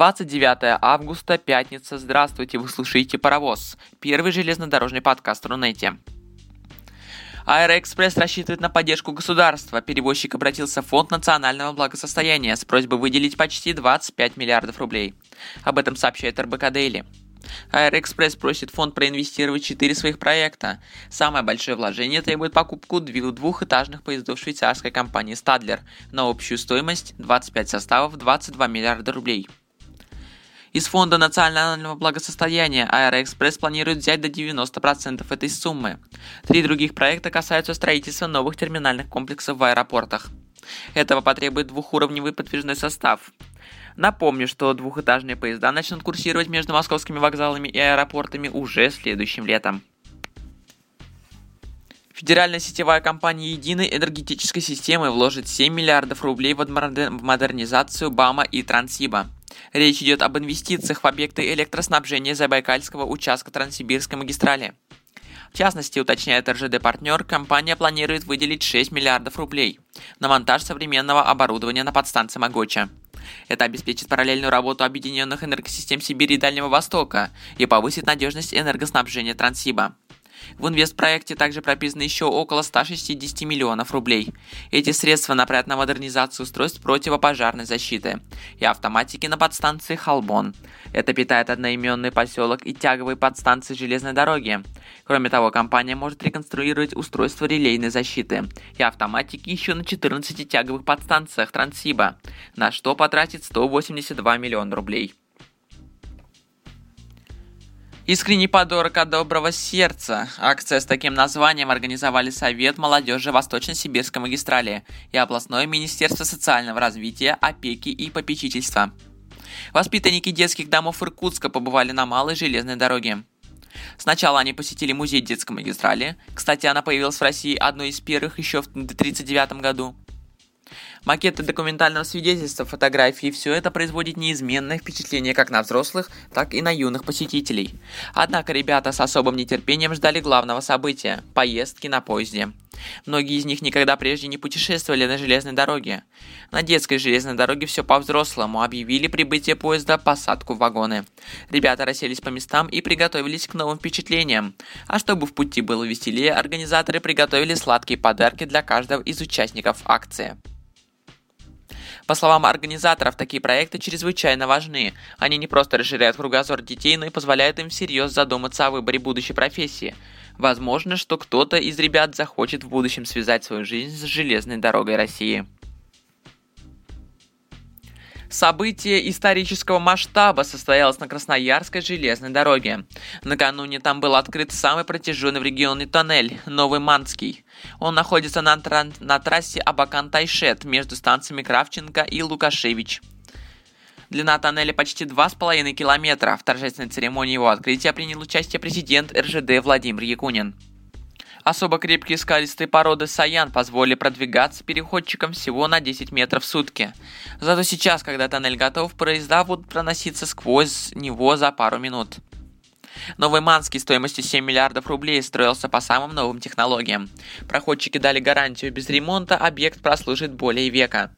Двадцать девятое августа, пятница. Здравствуйте, вы слушаете «Паровоз», первый железнодорожный подкаст Рунете. Аэроэкспресс рассчитывает на поддержку государства. Перевозчик обратился в Фонд национального благосостояния с просьбой выделить почти 25 миллиардов рублей. Об этом сообщает РБК Daily. Аэроэкспресс просит фонд проинвестировать четыре своих проекта. Самое большое вложение требует покупку двухэтажных поездов швейцарской компании Stadler на общую стоимость 25 составов 22 миллиарда рублей. Из Фонда национального благосостояния Аэроэкспресс планирует взять до 90% этой суммы. Три других проекта касаются строительства новых терминальных комплексов в аэропортах. Этого потребует двухуровневый подвижной состав. Напомню, что двухэтажные поезда начнут курсировать между московскими вокзалами и аэропортами уже следующим летом. Федеральная сетевая компания единой энергетической системы вложит 7 миллиардов рублей в модернизацию БАМа и Транссиба. Речь идет об инвестициях в объекты электроснабжения Забайкальского участка Транссибирской магистрали. В частности, уточняет РЖД-партнер, компания планирует выделить 6 миллиардов рублей на монтаж современного оборудования на подстанции Могоча. Это обеспечит параллельную работу объединенных энергосистем Сибири и Дальнего Востока и повысит надежность энергоснабжения Транссиба. В инвестпроекте также прописано еще около 160 миллионов рублей. Эти средства направят на модернизацию устройств противопожарной защиты и автоматики на подстанции Халбон. Это питает одноименный поселок и тяговые подстанции железной дороги. Кроме того, компания может реконструировать устройство релейной защиты и автоматики еще на 14 тяговых подстанциях Транссиба, на что потратит 182 миллиона рублей. Искренний подарок от доброго сердца. Акция с таким названием организовали Совет молодежи Восточно-Сибирской магистрали и областное Министерство социального развития, опеки и попечительства. Воспитанники детских домов Иркутска побывали на Малой железной дороге. Сначала они посетили музей детской магистрали. Кстати, она появилась в России одной из первых еще в 1939 году. Макеты документального свидетельства, фотографии – все это производит неизменное впечатление как на взрослых, так и на юных посетителей. Однако ребята с особым нетерпением ждали главного события – поездки на поезде. Многие из них никогда прежде не путешествовали на железной дороге. На детской железной дороге все по-взрослому объявили прибытие поезда, посадку в вагоны. Ребята расселись по местам и приготовились к новым впечатлениям. А чтобы в пути было веселее, организаторы приготовили сладкие подарки для каждого из участников акции. По словам организаторов, такие проекты чрезвычайно важны. Они не просто расширяют кругозор детей, но и позволяют им всерьез задуматься о выборе будущей профессии. Возможно, что кто-то из ребят захочет в будущем связать свою жизнь с железной дорогой России. Событие исторического масштаба состоялось на Красноярской железной дороге. Накануне там был открыт самый протяженный в регионе тоннель – Новый Манский. Он находится на, тран- на трассе Абакан-Тайшет между станциями Кравченко и Лукашевич. Длина тоннеля почти 2,5 километра. В торжественной церемонии его открытия принял участие президент РЖД Владимир Якунин. Особо крепкие скалистые породы Саян позволили продвигаться переходчикам всего на 10 метров в сутки. Зато сейчас, когда тоннель готов, поезда будут проноситься сквозь него за пару минут. Новый Манский стоимостью 7 миллиардов рублей строился по самым новым технологиям. Проходчики дали гарантию, без ремонта объект прослужит более века.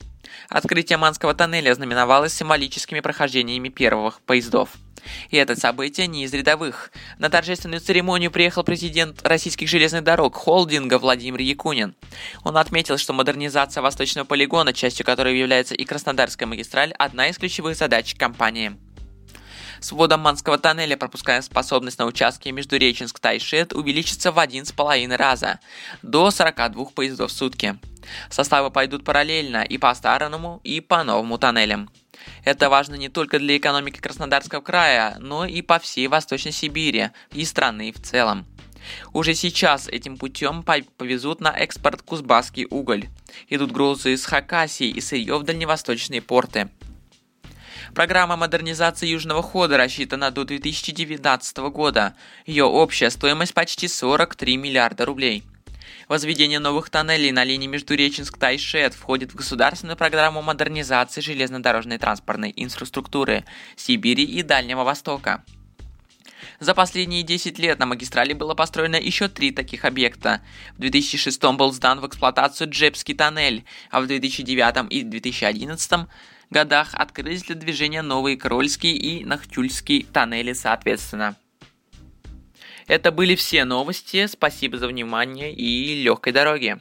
Открытие Манского тоннеля знаменовалось символическими прохождениями первых поездов. И это событие не из рядовых. На торжественную церемонию приехал президент российских железных дорог холдинга Владимир Якунин. Он отметил, что модернизация Восточного полигона, частью которой является и Краснодарская магистраль, одна из ключевых задач компании. С вводом Манского тоннеля пропускная способность на участке между Реченск-Тайшет увеличится в 1,5 раза, до 42 поездов в сутки. Составы пойдут параллельно и по старому, и по новому тоннелям. Это важно не только для экономики Краснодарского края, но и по всей Восточной Сибири и страны в целом. Уже сейчас этим путем повезут на экспорт кузбасский уголь. Идут грузы из Хакасии и сырье в дальневосточные порты. Программа модернизации Южного хода рассчитана до 2019 года. Ее общая стоимость почти 43 миллиарда рублей. Возведение новых тоннелей на линии Междуреченск-Тайшет входит в государственную программу модернизации железнодорожной транспортной инфраструктуры Сибири и Дальнего Востока. За последние 10 лет на магистрали было построено еще три таких объекта. В 2006 был сдан в эксплуатацию Джепский тоннель, а в 2009 и 2011 годах открылись для движения новые Крольский и Нахтюльский тоннели соответственно. Это были все новости. Спасибо за внимание и легкой дороги.